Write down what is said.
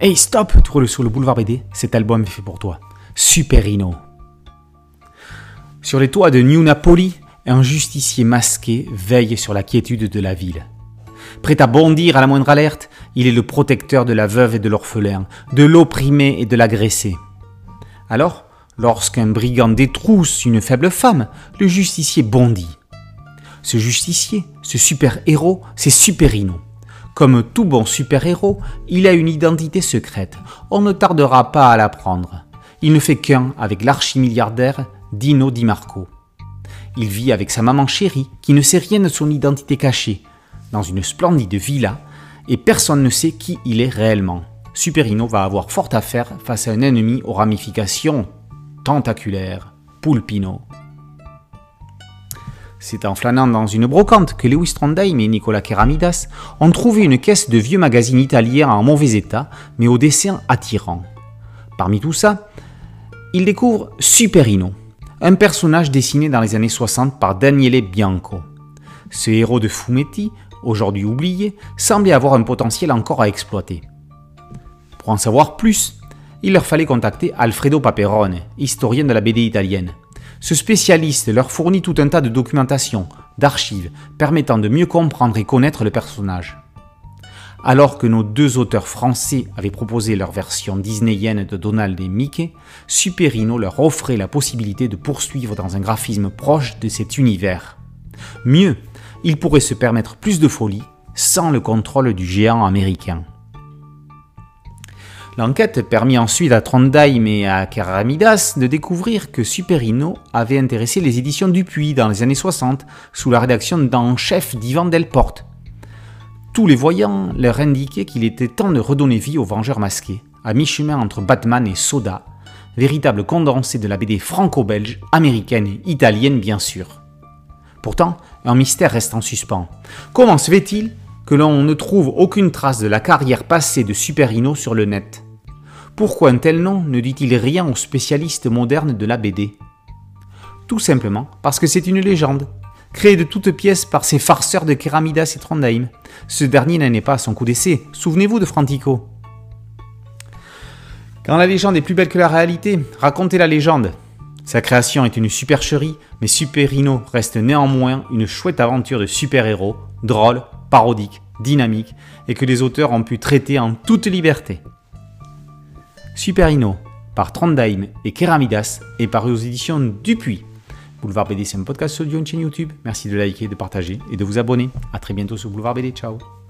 Hey stop, tu roules sur le boulevard BD, cet album est fait pour toi. Superino. Sur les toits de New Napoli, un justicier masqué veille sur la quiétude de la ville. Prêt à bondir à la moindre alerte, il est le protecteur de la veuve et de l'orphelin, de l'opprimé et de l'agressé. Alors, lorsqu'un brigand détrousse une faible femme, le justicier bondit. Ce justicier, ce super-héros, c'est Superino. Comme tout bon super-héros, il a une identité secrète. On ne tardera pas à l'apprendre. Il ne fait qu'un avec l'archimilliardaire Dino Di Marco. Il vit avec sa maman chérie, qui ne sait rien de son identité cachée, dans une splendide villa, et personne ne sait qui il est réellement. Superino va avoir fort à faire face à un ennemi aux ramifications tentaculaires, Pulpino. C'est en flânant dans une brocante que Lewis Trondheim et Nicolas Keramidas ont trouvé une caisse de vieux magazines italiens en mauvais état, mais au dessin attirant. Parmi tout ça, ils découvrent Superino, un personnage dessiné dans les années 60 par Daniele Bianco. Ce héros de fumetti, aujourd'hui oublié, semblait avoir un potentiel encore à exploiter. Pour en savoir plus, il leur fallait contacter Alfredo Paperone, historien de la BD italienne. Ce spécialiste leur fournit tout un tas de documentation, d'archives, permettant de mieux comprendre et connaître le personnage. Alors que nos deux auteurs français avaient proposé leur version disneyenne de Donald et Mickey, Superino leur offrait la possibilité de poursuivre dans un graphisme proche de cet univers. Mieux, ils pourraient se permettre plus de folie sans le contrôle du géant américain. L'enquête permit ensuite à Trondheim et à Keramidas de découvrir que Superino avait intéressé les éditions Dupuis dans les années 60 sous la rédaction d'en chef d'Ivan Delporte. Tous les voyants leur indiquaient qu'il était temps de redonner vie aux Vengeurs masqués, à mi-chemin entre Batman et Soda, véritable condensé de la BD franco-belge, américaine et italienne bien sûr. Pourtant, un mystère reste en suspens. Comment se fait-il que l'on ne trouve aucune trace de la carrière passée de Superino sur le net? Pourquoi un tel nom ne dit-il rien aux spécialistes modernes de la BD Tout simplement parce que c'est une légende, créée de toutes pièces par ces farceurs de Keramidas et Trondheim. Ce dernier n'en est pas à son coup d'essai, souvenez-vous de Frantico. Quand la légende est plus belle que la réalité, racontez la légende. Sa création est une supercherie, mais Superino reste néanmoins une chouette aventure de super-héros, drôle, parodique, dynamique, et que les auteurs ont pu traiter en toute liberté. Superino par Trondheim et Keramidas est paru aux éditions Dupuis. Boulevard BD, c'est un podcast audio, une chaîne YouTube. Merci de liker, de partager et de vous abonner. A très bientôt sur Boulevard BD. Ciao